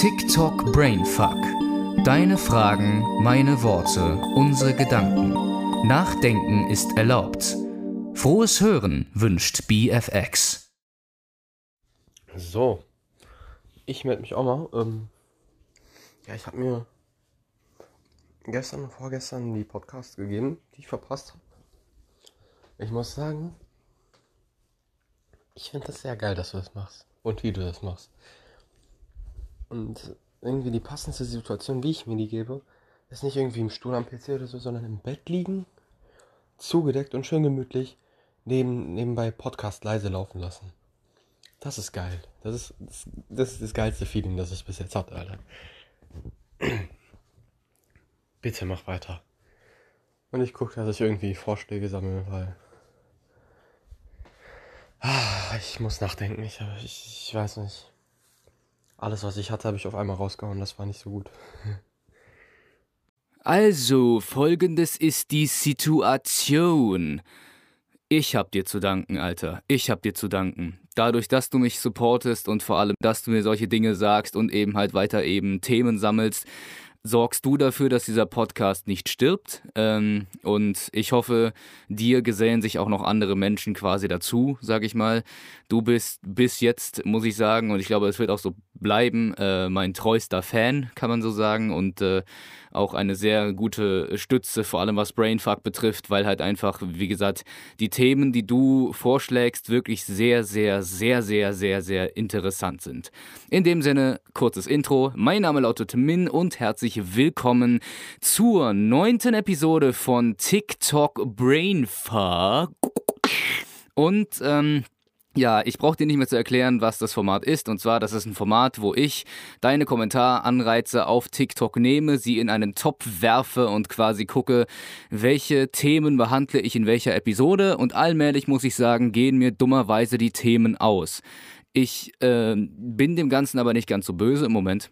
TikTok Brainfuck. Deine Fragen, meine Worte, unsere Gedanken. Nachdenken ist erlaubt. Frohes Hören wünscht BFX. So, ich melde mich auch mal. Ähm, ja, ich habe mir gestern und vorgestern die Podcasts gegeben, die ich verpasst habe. Ich muss sagen, ich finde das sehr geil, dass du das machst und wie du das machst. Und irgendwie die passendste Situation, wie ich mir die gebe, ist nicht irgendwie im Stuhl am PC oder so, sondern im Bett liegen, zugedeckt und schön gemütlich, neben, nebenbei Podcast leise laufen lassen. Das ist geil. Das ist das, das, ist das geilste Feeling, das ich bis jetzt hatte, Alter. Bitte mach weiter. Und ich gucke, dass ich irgendwie Vorschläge sammle, weil. Ah, ich muss nachdenken. Ich, ich, ich weiß nicht. Alles, was ich hatte, habe ich auf einmal rausgehauen. Das war nicht so gut. Also, folgendes ist die Situation. Ich hab dir zu danken, Alter. Ich hab dir zu danken. Dadurch, dass du mich supportest und vor allem, dass du mir solche Dinge sagst und eben halt weiter eben Themen sammelst, sorgst du dafür, dass dieser Podcast nicht stirbt. Ähm, und ich hoffe, dir gesellen sich auch noch andere Menschen quasi dazu, sag ich mal. Du bist bis jetzt, muss ich sagen, und ich glaube, es wird auch so bleiben, äh, mein treuster Fan, kann man so sagen. Und äh, auch eine sehr gute Stütze, vor allem was Brainfuck betrifft, weil halt einfach, wie gesagt, die Themen, die du vorschlägst, wirklich sehr, sehr, sehr, sehr, sehr, sehr interessant sind. In dem Sinne, kurzes Intro. Mein Name lautet Min und herzlich willkommen zur neunten Episode von TikTok Brainfuck. Und, ähm, ja, ich brauche dir nicht mehr zu erklären, was das Format ist. Und zwar, das ist ein Format, wo ich deine Kommentaranreize auf TikTok nehme, sie in einen Topf werfe und quasi gucke, welche Themen behandle ich in welcher Episode. Und allmählich muss ich sagen, gehen mir dummerweise die Themen aus. Ich äh, bin dem Ganzen aber nicht ganz so böse im Moment.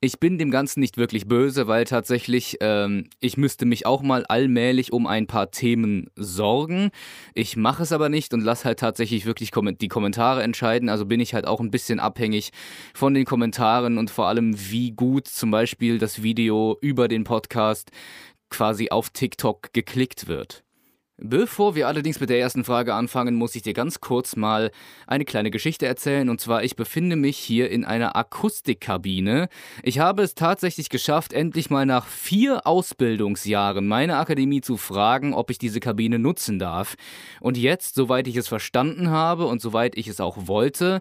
Ich bin dem Ganzen nicht wirklich böse, weil tatsächlich ähm, ich müsste mich auch mal allmählich um ein paar Themen sorgen. Ich mache es aber nicht und lasse halt tatsächlich wirklich die Kommentare entscheiden. Also bin ich halt auch ein bisschen abhängig von den Kommentaren und vor allem wie gut zum Beispiel das Video über den Podcast quasi auf TikTok geklickt wird. Bevor wir allerdings mit der ersten Frage anfangen, muss ich dir ganz kurz mal eine kleine Geschichte erzählen. Und zwar, ich befinde mich hier in einer Akustikkabine. Ich habe es tatsächlich geschafft, endlich mal nach vier Ausbildungsjahren meine Akademie zu fragen, ob ich diese Kabine nutzen darf. Und jetzt, soweit ich es verstanden habe und soweit ich es auch wollte,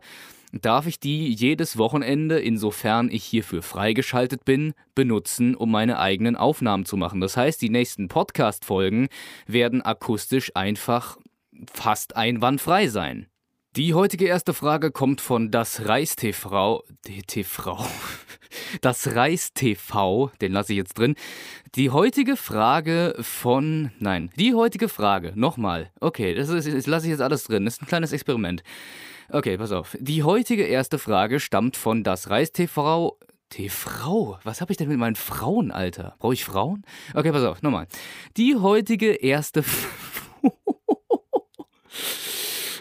darf ich die jedes Wochenende, insofern ich hierfür freigeschaltet bin, benutzen, um meine eigenen Aufnahmen zu machen. Das heißt, die nächsten Podcast-Folgen werden akustisch einfach fast einwandfrei sein. Die heutige erste Frage kommt von das Reis TV. Das Reis TV, den lasse ich jetzt drin. Die heutige Frage von. Nein, die heutige Frage, nochmal. Okay, das, ist, das lasse ich jetzt alles drin. Das ist ein kleines Experiment. Okay, pass auf. Die heutige erste Frage stammt von das Reis TV. TV? Was habe ich denn mit meinen Frauen, Alter? Brauche ich Frauen? Okay, pass auf, nochmal. Die heutige erste.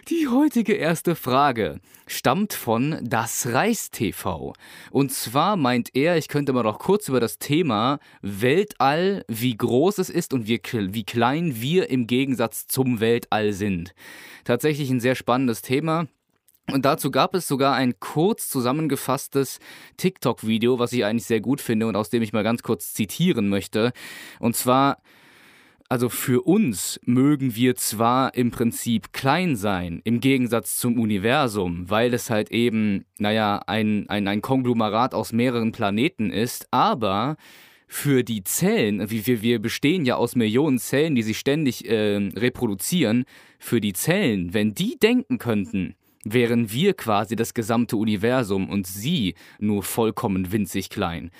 Die heutige erste Frage stammt von Das Reis TV. Und zwar meint er, ich könnte mal noch kurz über das Thema Weltall, wie groß es ist und wie, wie klein wir im Gegensatz zum Weltall sind. Tatsächlich ein sehr spannendes Thema. Und dazu gab es sogar ein kurz zusammengefasstes TikTok-Video, was ich eigentlich sehr gut finde und aus dem ich mal ganz kurz zitieren möchte. Und zwar, also für uns mögen wir zwar im Prinzip klein sein, im Gegensatz zum Universum, weil es halt eben, naja, ein, ein, ein Konglomerat aus mehreren Planeten ist, aber für die Zellen, wir, wir bestehen ja aus Millionen Zellen, die sich ständig äh, reproduzieren, für die Zellen, wenn die denken könnten, wären wir quasi das gesamte Universum und sie nur vollkommen winzig klein.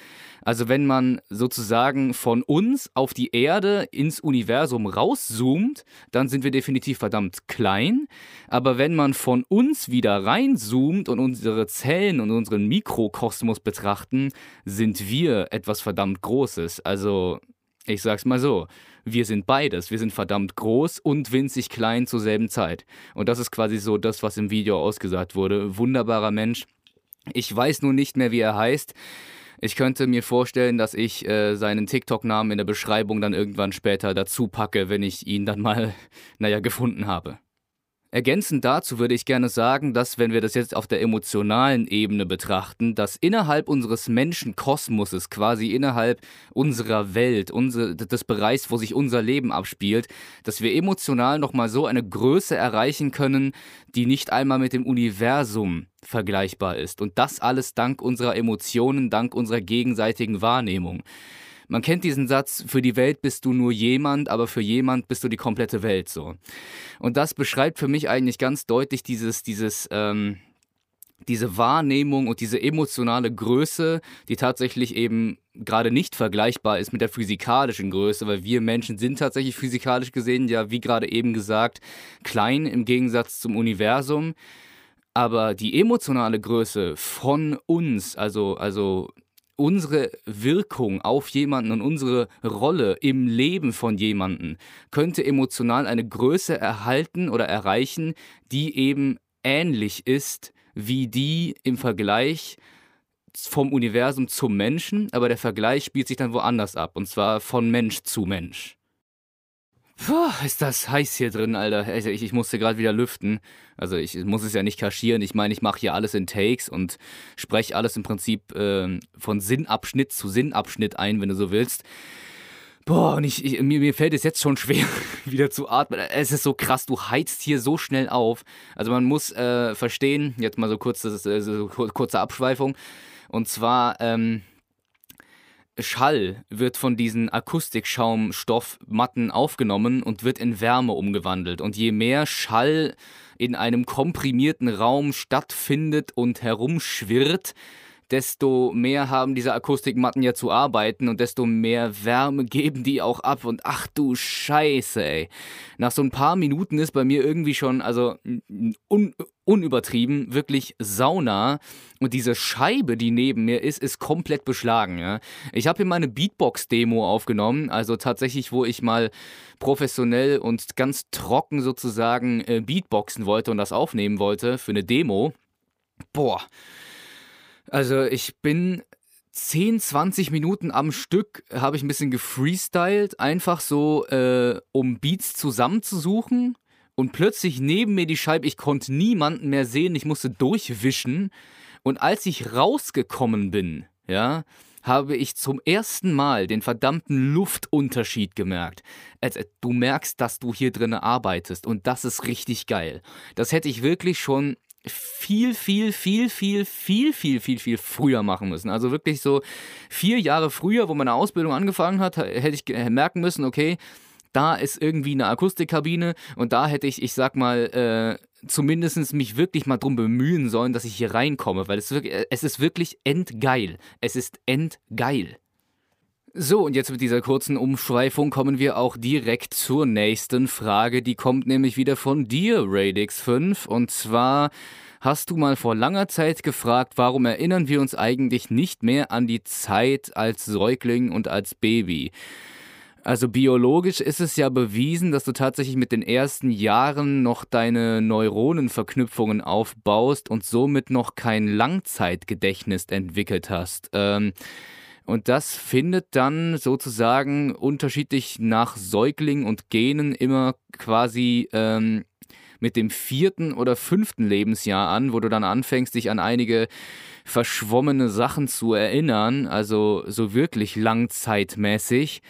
Also wenn man sozusagen von uns auf die Erde ins Universum rauszoomt, dann sind wir definitiv verdammt klein. Aber wenn man von uns wieder reinzoomt und unsere Zellen und unseren Mikrokosmos betrachten, sind wir etwas verdammt Großes. Also ich sag's mal so, wir sind beides. Wir sind verdammt groß und winzig klein zur selben Zeit. Und das ist quasi so das, was im Video ausgesagt wurde. Wunderbarer Mensch. Ich weiß nur nicht mehr, wie er heißt. Ich könnte mir vorstellen, dass ich äh, seinen TikTok-Namen in der Beschreibung dann irgendwann später dazu packe, wenn ich ihn dann mal, naja, gefunden habe. Ergänzend dazu würde ich gerne sagen, dass wenn wir das jetzt auf der emotionalen Ebene betrachten, dass innerhalb unseres Menschenkosmoses, quasi innerhalb unserer Welt, unsere, des Bereichs, wo sich unser Leben abspielt, dass wir emotional nochmal so eine Größe erreichen können, die nicht einmal mit dem Universum vergleichbar ist. Und das alles dank unserer Emotionen, dank unserer gegenseitigen Wahrnehmung. Man kennt diesen Satz, für die Welt bist du nur jemand, aber für jemand bist du die komplette Welt so. Und das beschreibt für mich eigentlich ganz deutlich dieses, dieses, ähm, diese Wahrnehmung und diese emotionale Größe, die tatsächlich eben gerade nicht vergleichbar ist mit der physikalischen Größe, weil wir Menschen sind tatsächlich physikalisch gesehen, ja, wie gerade eben gesagt, klein im Gegensatz zum Universum. Aber die emotionale Größe von uns, also, also unsere Wirkung auf jemanden und unsere Rolle im Leben von jemanden könnte emotional eine Größe erhalten oder erreichen, die eben ähnlich ist wie die im Vergleich vom Universum zum Menschen, aber der Vergleich spielt sich dann woanders ab, und zwar von Mensch zu Mensch. Puh, ist das heiß hier drin, Alter. Ich, ich musste gerade wieder lüften. Also ich muss es ja nicht kaschieren. Ich meine, ich mache hier alles in Takes und spreche alles im Prinzip äh, von Sinnabschnitt zu Sinnabschnitt ein, wenn du so willst. Boah, und ich, ich, mir, mir fällt es jetzt schon schwer, wieder zu atmen. Es ist so krass, du heizt hier so schnell auf. Also man muss äh, verstehen, jetzt mal so, kurz, das ist, äh, so kurze Abschweifung. Und zwar, ähm, Schall wird von diesen Akustikschaumstoffmatten aufgenommen und wird in Wärme umgewandelt. Und je mehr Schall in einem komprimierten Raum stattfindet und herumschwirrt, desto mehr haben diese Akustikmatten ja zu arbeiten und desto mehr Wärme geben die auch ab. Und ach du Scheiße, ey. Nach so ein paar Minuten ist bei mir irgendwie schon, also un unübertrieben, wirklich Sauna. Und diese Scheibe, die neben mir ist, ist komplett beschlagen. Ja? Ich habe hier meine Beatbox-Demo aufgenommen, also tatsächlich, wo ich mal professionell und ganz trocken sozusagen äh, Beatboxen wollte und das aufnehmen wollte für eine Demo. Boah, also ich bin 10, 20 Minuten am Stück habe ich ein bisschen gefreestylt, einfach so, äh, um Beats zusammenzusuchen. Und plötzlich neben mir die Scheibe, ich konnte niemanden mehr sehen, ich musste durchwischen. Und als ich rausgekommen bin, ja, habe ich zum ersten Mal den verdammten Luftunterschied gemerkt. Also, du merkst, dass du hier drin arbeitest und das ist richtig geil. Das hätte ich wirklich schon viel, viel, viel, viel, viel, viel, viel, viel früher machen müssen. Also wirklich so vier Jahre früher, wo meine Ausbildung angefangen hat, hätte ich merken müssen, okay, da ist irgendwie eine Akustikkabine und da hätte ich, ich sag mal, äh, zumindest mich wirklich mal drum bemühen sollen, dass ich hier reinkomme, weil es, wirklich, es ist wirklich endgeil. Es ist endgeil. So, und jetzt mit dieser kurzen Umschweifung kommen wir auch direkt zur nächsten Frage. Die kommt nämlich wieder von dir, Radix5. Und zwar hast du mal vor langer Zeit gefragt, warum erinnern wir uns eigentlich nicht mehr an die Zeit als Säugling und als Baby? Also biologisch ist es ja bewiesen, dass du tatsächlich mit den ersten Jahren noch deine Neuronenverknüpfungen aufbaust und somit noch kein Langzeitgedächtnis entwickelt hast. Ähm, und das findet dann sozusagen unterschiedlich nach Säugling und Genen immer quasi ähm, mit dem vierten oder fünften Lebensjahr an, wo du dann anfängst, dich an einige verschwommene Sachen zu erinnern, also so wirklich langzeitmäßig.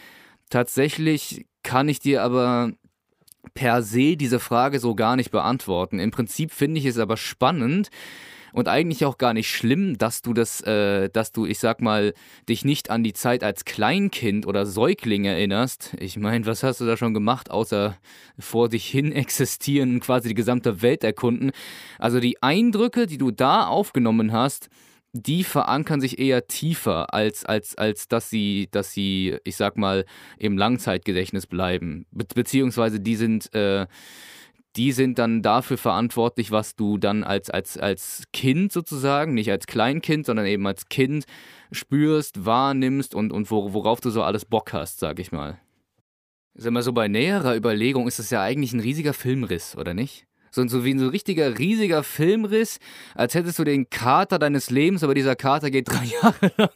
Tatsächlich kann ich dir aber per se diese Frage so gar nicht beantworten. Im Prinzip finde ich es aber spannend, und eigentlich auch gar nicht schlimm, dass du das, äh, dass du, ich sag mal, dich nicht an die Zeit als Kleinkind oder Säugling erinnerst. Ich meine, was hast du da schon gemacht, außer vor dich hin existieren, quasi die gesamte Welt erkunden? Also die Eindrücke, die du da aufgenommen hast, die verankern sich eher tiefer, als, als, als dass sie, dass sie, ich sag mal, im Langzeitgedächtnis bleiben. Be beziehungsweise die sind, äh, die sind dann dafür verantwortlich, was du dann als, als, als Kind sozusagen, nicht als Kleinkind, sondern eben als Kind spürst, wahrnimmst und, und worauf du so alles Bock hast, sag ich mal. Sag mal, so bei näherer Überlegung ist das ja eigentlich ein riesiger Filmriss, oder nicht? So, so wie ein so richtiger, riesiger Filmriss, als hättest du den Kater deines Lebens, aber dieser Kater geht drei Jahre lang.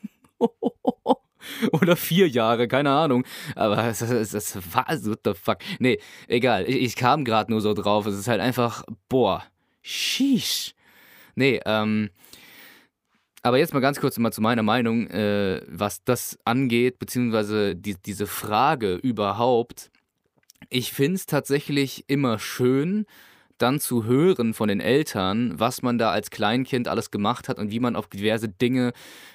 Oder vier Jahre, keine Ahnung. Aber das, das, das war, what the fuck. Nee, egal. Ich, ich kam gerade nur so drauf. Es ist halt einfach, boah, sheesh. Nee, ähm, aber jetzt mal ganz kurz mal zu meiner Meinung, äh, was das angeht, beziehungsweise die, diese Frage überhaupt. Ich finde es tatsächlich immer schön, dann zu hören von den Eltern, was man da als Kleinkind alles gemacht hat und wie man auf diverse Dinge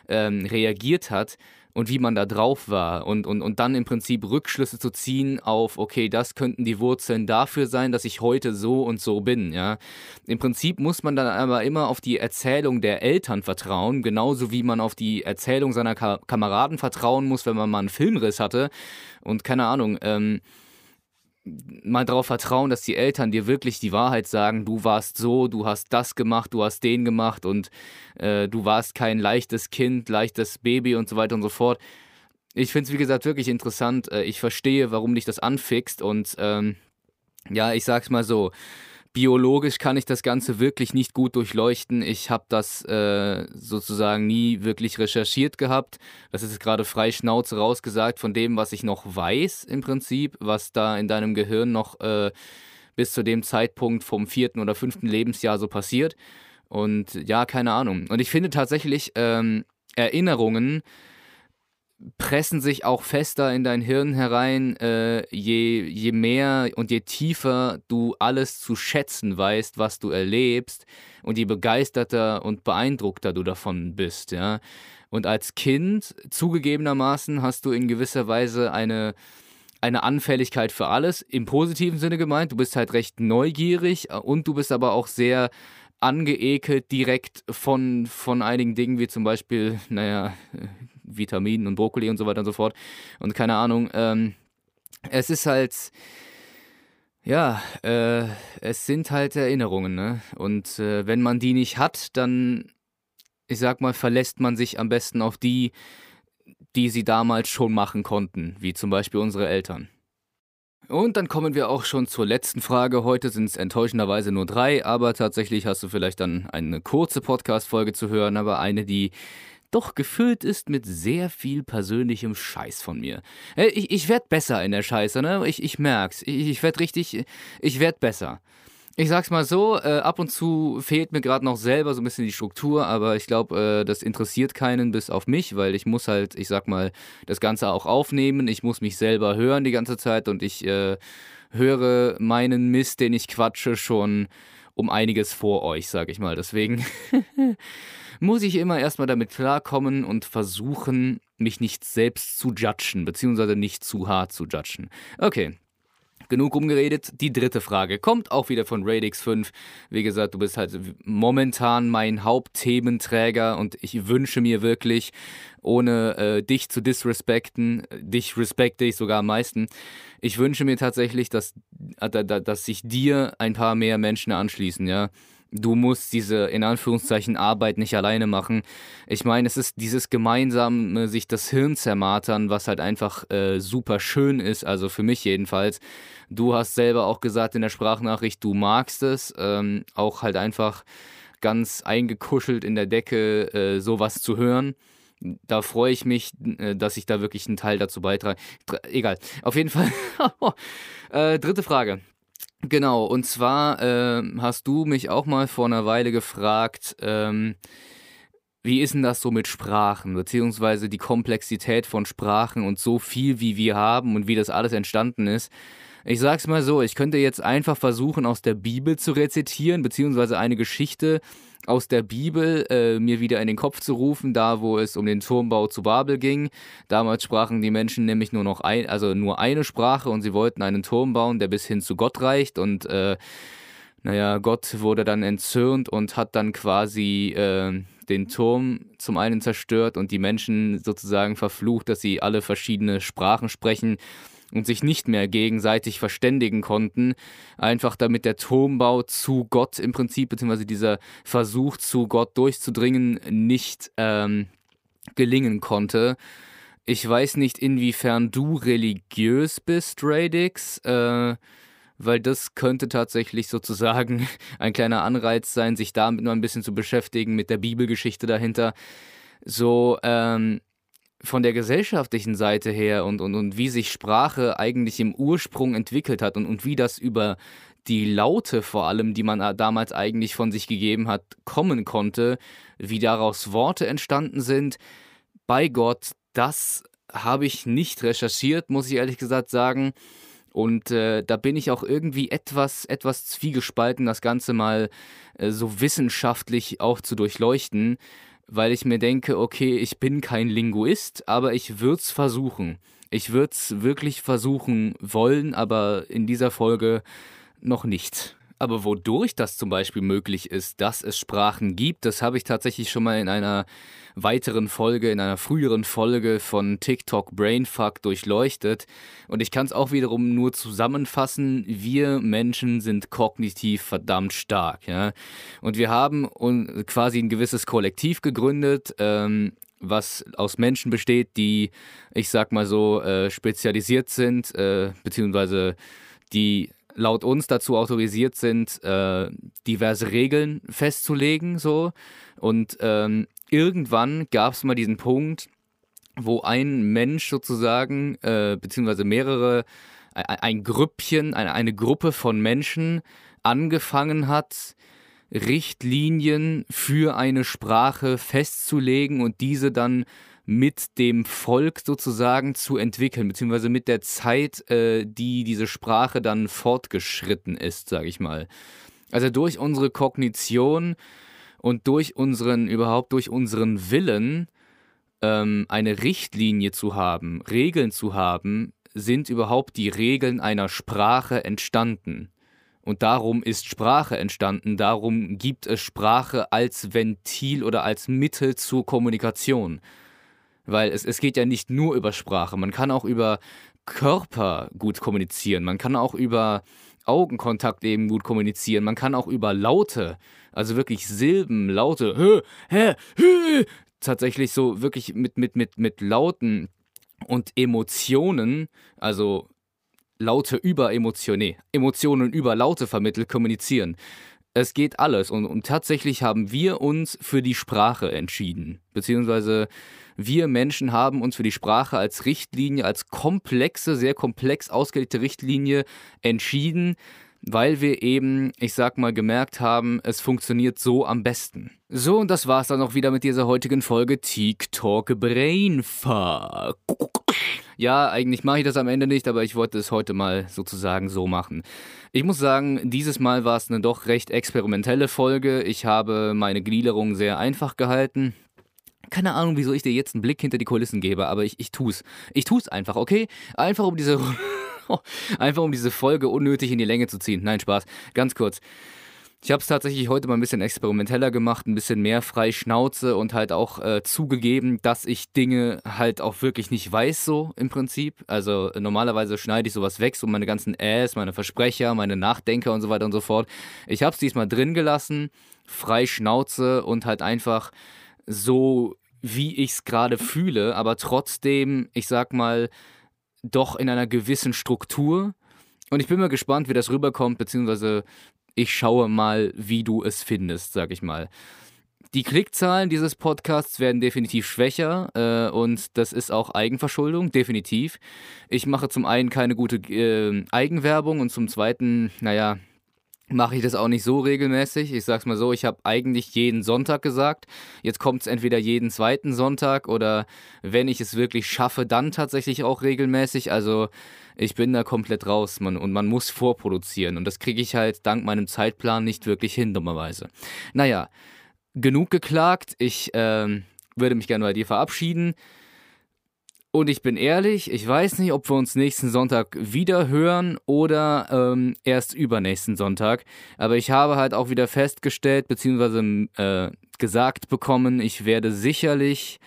ähm, reagiert hat und wie man da drauf war und, und, und dann im Prinzip Rückschlüsse zu ziehen auf, okay, das könnten die Wurzeln dafür sein, dass ich heute so und so bin, ja. Im Prinzip muss man dann aber immer auf die Erzählung der Eltern vertrauen, genauso wie man auf die Erzählung seiner Ka Kameraden vertrauen muss, wenn man mal einen Filmriss hatte und keine Ahnung, ähm, mal darauf vertrauen, dass die Eltern dir wirklich die Wahrheit sagen, du warst so, du hast das gemacht, du hast den gemacht und äh, du warst kein leichtes Kind, leichtes Baby und so weiter und so fort. Ich finde es, wie gesagt, wirklich interessant. Äh, ich verstehe, warum dich das anfixt und ähm, ja, ich sag's mal so biologisch kann ich das Ganze wirklich nicht gut durchleuchten. Ich habe das äh, sozusagen nie wirklich recherchiert gehabt. Das ist gerade frei Schnauze rausgesagt von dem, was ich noch weiß im Prinzip, was da in deinem Gehirn noch äh, bis zu dem Zeitpunkt vom vierten oder fünften Lebensjahr so passiert. Und ja, keine Ahnung. Und ich finde tatsächlich ähm, Erinnerungen pressen sich auch fester in dein Hirn herein, äh, je, je mehr und je tiefer du alles zu schätzen weißt, was du erlebst und je begeisterter und beeindruckter du davon bist, ja. Und als Kind, zugegebenermaßen, hast du in gewisser Weise eine, eine Anfälligkeit für alles, im positiven Sinne gemeint. Du bist halt recht neugierig äh, und du bist aber auch sehr angeekelt direkt von, von einigen Dingen, wie zum Beispiel, naja, Vitaminen und Brokkoli und so weiter und so fort. Und keine Ahnung, ähm, es ist halt, ja, äh, es sind halt Erinnerungen, ne? Und äh, wenn man die nicht hat, dann, ich sag mal, verlässt man sich am besten auf die, die sie damals schon machen konnten, wie zum Beispiel unsere Eltern. Und dann kommen wir auch schon zur letzten Frage. Heute sind es enttäuschenderweise nur drei, aber tatsächlich hast du vielleicht dann eine kurze Podcast-Folge zu hören, aber eine, die doch gefüllt ist mit sehr viel persönlichem Scheiß von mir. Äh, ich, ich werde besser in der Scheiße, ne? Ich, ich merk's. Ich, ich werde richtig, ich werde besser. Ich sag's mal so, äh, ab und zu fehlt mir gerade noch selber so ein bisschen die Struktur, aber ich glaube, äh, das interessiert keinen bis auf mich, weil ich muss halt, ich sag mal, das Ganze auch aufnehmen. Ich muss mich selber hören die ganze Zeit und ich äh, höre meinen Mist, den ich quatsche, schon um einiges vor euch, sag ich mal. Deswegen muss ich immer erstmal damit klarkommen und versuchen, mich nicht selbst zu judgen, beziehungsweise nicht zu hart zu judgen. Okay, Genug rumgeredet. Die dritte Frage kommt auch wieder von Radix 5. Wie gesagt, du bist halt momentan mein Hauptthementräger und ich wünsche mir wirklich, ohne äh, dich zu disrespekten, dich respekte ich sogar am meisten, ich wünsche mir tatsächlich, dass, äh, dass sich dir ein paar mehr Menschen anschließen, ja du musst diese in Anführungszeichen Arbeit nicht alleine machen. Ich meine, es ist dieses gemeinsame sich das Hirn zermartern, was halt einfach äh, super schön ist, also für mich jedenfalls. Du hast selber auch gesagt in der Sprachnachricht, du magst es, ähm, auch halt einfach ganz eingekuschelt in der Decke äh, sowas zu hören. Da freue ich mich, äh, dass ich da wirklich einen Teil dazu beitrage. Egal. Auf jeden Fall. äh, dritte Frage. Genau, und zwar äh, hast du mich auch mal vor einer Weile gefragt, ähm, wie ist denn das so mit Sprachen, beziehungsweise die Komplexität von Sprachen und so viel, wie wir haben und wie das alles entstanden ist. Ich sag's mal so, ich könnte jetzt einfach versuchen, aus der Bibel zu rezitieren, beziehungsweise eine Geschichte aus der Bibel äh, mir wieder in den Kopf zu rufen, da wo es um den Turmbau zu Babel ging. Damals sprachen die Menschen nämlich nur noch ein, also nur eine Sprache und sie wollten einen Turm bauen, der bis hin zu Gott reicht und äh, naja, Gott wurde dann entzürnt und hat dann quasi äh, den Turm zum einen zerstört und die Menschen sozusagen verflucht, dass sie alle verschiedene Sprachen sprechen und sich nicht mehr gegenseitig verständigen konnten, einfach damit der Turmbau zu Gott im Prinzip, beziehungsweise dieser Versuch zu Gott durchzudringen, nicht ähm, gelingen konnte. Ich weiß nicht, inwiefern du religiös bist, Radix, äh, weil das könnte tatsächlich sozusagen ein kleiner Anreiz sein, sich damit nur ein bisschen zu beschäftigen, mit der Bibelgeschichte dahinter. So, ähm, von der gesellschaftlichen Seite her und, und, und wie sich Sprache eigentlich im Ursprung entwickelt hat und, und wie das über die Laute vor allem, die man damals eigentlich von sich gegeben hat, kommen konnte, wie daraus Worte entstanden sind. Bei Gott, das habe ich nicht recherchiert, muss ich ehrlich gesagt sagen. Und äh, da bin ich auch irgendwie etwas, etwas zwiegespalten, das Ganze mal äh, so wissenschaftlich auch zu durchleuchten, weil ich mir denke, okay, ich bin kein Linguist, aber ich würde es versuchen. Ich würde es wirklich versuchen wollen, aber in dieser Folge noch nicht. Aber wodurch das zum Beispiel möglich ist, dass es Sprachen gibt, das habe ich tatsächlich schon mal in einer weiteren Folge, in einer früheren Folge von TikTok Brainfuck durchleuchtet. Und ich kann es auch wiederum nur zusammenfassen, wir Menschen sind kognitiv verdammt stark. Ja? Und wir haben quasi ein gewisses Kollektiv gegründet, ähm, was aus Menschen besteht, die, ich sag mal so, äh, spezialisiert sind, äh, beziehungsweise die laut uns dazu autorisiert sind, äh, diverse Regeln festzulegen, so. Und ähm, irgendwann gab es mal diesen Punkt, wo ein Mensch sozusagen, äh, beziehungsweise mehrere, ein, ein Grüppchen, eine, eine Gruppe von Menschen angefangen hat, Richtlinien für eine Sprache festzulegen und diese dann mit dem Volk sozusagen zu entwickeln, beziehungsweise mit der Zeit, äh, die diese Sprache dann fortgeschritten ist, sage ich mal. Also durch unsere Kognition und durch unseren, überhaupt durch unseren Willen, ähm, eine Richtlinie zu haben, Regeln zu haben, sind überhaupt die Regeln einer Sprache entstanden. Und darum ist Sprache entstanden, darum gibt es Sprache als Ventil oder als Mittel zur Kommunikation. Weil es, es geht ja nicht nur über Sprache, man kann auch über Körper gut kommunizieren, man kann auch über Augenkontakt eben gut kommunizieren, man kann auch über Laute, also wirklich Silben, Laute, hä, hä, hä, tatsächlich so wirklich mit, mit, mit, mit Lauten und Emotionen, also Laute über Emotionen, Emotionen über Laute vermittelt kommunizieren. Es geht alles und, und tatsächlich haben wir uns für die Sprache entschieden, beziehungsweise wir Menschen haben uns für die Sprache als Richtlinie, als komplexe, sehr komplex ausgelegte Richtlinie entschieden, weil wir eben, ich sag mal, gemerkt haben, es funktioniert so am besten. So, und das war's dann auch wieder mit dieser heutigen Folge TikTok Brainfuck. Ja, eigentlich mache ich das am Ende nicht, aber ich wollte es heute mal sozusagen so machen. Ich muss sagen, dieses Mal war es eine doch recht experimentelle Folge. Ich habe meine Gliederung sehr einfach gehalten. Keine Ahnung, wieso ich dir jetzt einen Blick hinter die Kulissen gebe, aber ich, ich tu's. Ich tu's einfach, okay? Einfach um diese. einfach um diese Folge unnötig in die Länge zu ziehen. Nein, Spaß. Ganz kurz. Ich habe es tatsächlich heute mal ein bisschen experimenteller gemacht, ein bisschen mehr frei Schnauze und halt auch äh, zugegeben, dass ich Dinge halt auch wirklich nicht weiß, so im Prinzip. Also äh, normalerweise schneide ich sowas weg, so meine ganzen Äs, meine Versprecher, meine Nachdenker und so weiter und so fort. Ich habe es diesmal drin gelassen, frei Schnauze und halt einfach so, wie ich es gerade fühle, aber trotzdem, ich sag mal, doch in einer gewissen Struktur. Und ich bin mal gespannt, wie das rüberkommt, beziehungsweise ich schaue mal, wie du es findest, sag ich mal. Die Klickzahlen dieses Podcasts werden definitiv schwächer äh, und das ist auch Eigenverschuldung, definitiv. Ich mache zum einen keine gute äh, Eigenwerbung und zum zweiten, naja, mache ich das auch nicht so regelmäßig. Ich sag's mal so, ich habe eigentlich jeden Sonntag gesagt. Jetzt kommt es entweder jeden zweiten Sonntag oder wenn ich es wirklich schaffe, dann tatsächlich auch regelmäßig. Also ich bin da komplett raus man, und man muss vorproduzieren. Und das kriege ich halt dank meinem Zeitplan nicht wirklich hin, dummerweise. Naja, genug geklagt. Ich äh, würde mich gerne bei dir verabschieden. Und ich bin ehrlich, ich weiß nicht, ob wir uns nächsten Sonntag wieder hören oder ähm, erst übernächsten Sonntag. Aber ich habe halt auch wieder festgestellt, beziehungsweise äh, gesagt bekommen, ich werde sicherlich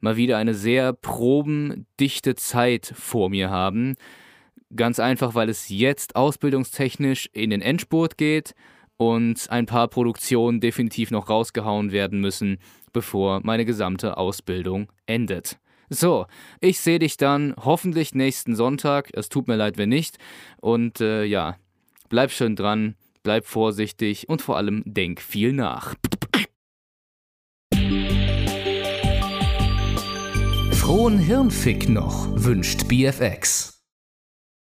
mal wieder eine sehr probendichte Zeit vor mir haben. Ganz einfach, weil es jetzt ausbildungstechnisch in den Endspurt geht und ein paar Produktionen definitiv noch rausgehauen werden müssen, bevor meine gesamte Ausbildung endet. So, ich sehe dich dann hoffentlich nächsten Sonntag. Es tut mir leid, wenn nicht. Und äh, ja, bleib schön dran, bleib vorsichtig und vor allem denk viel nach. Frohen Hirnfick noch, wünscht BFX.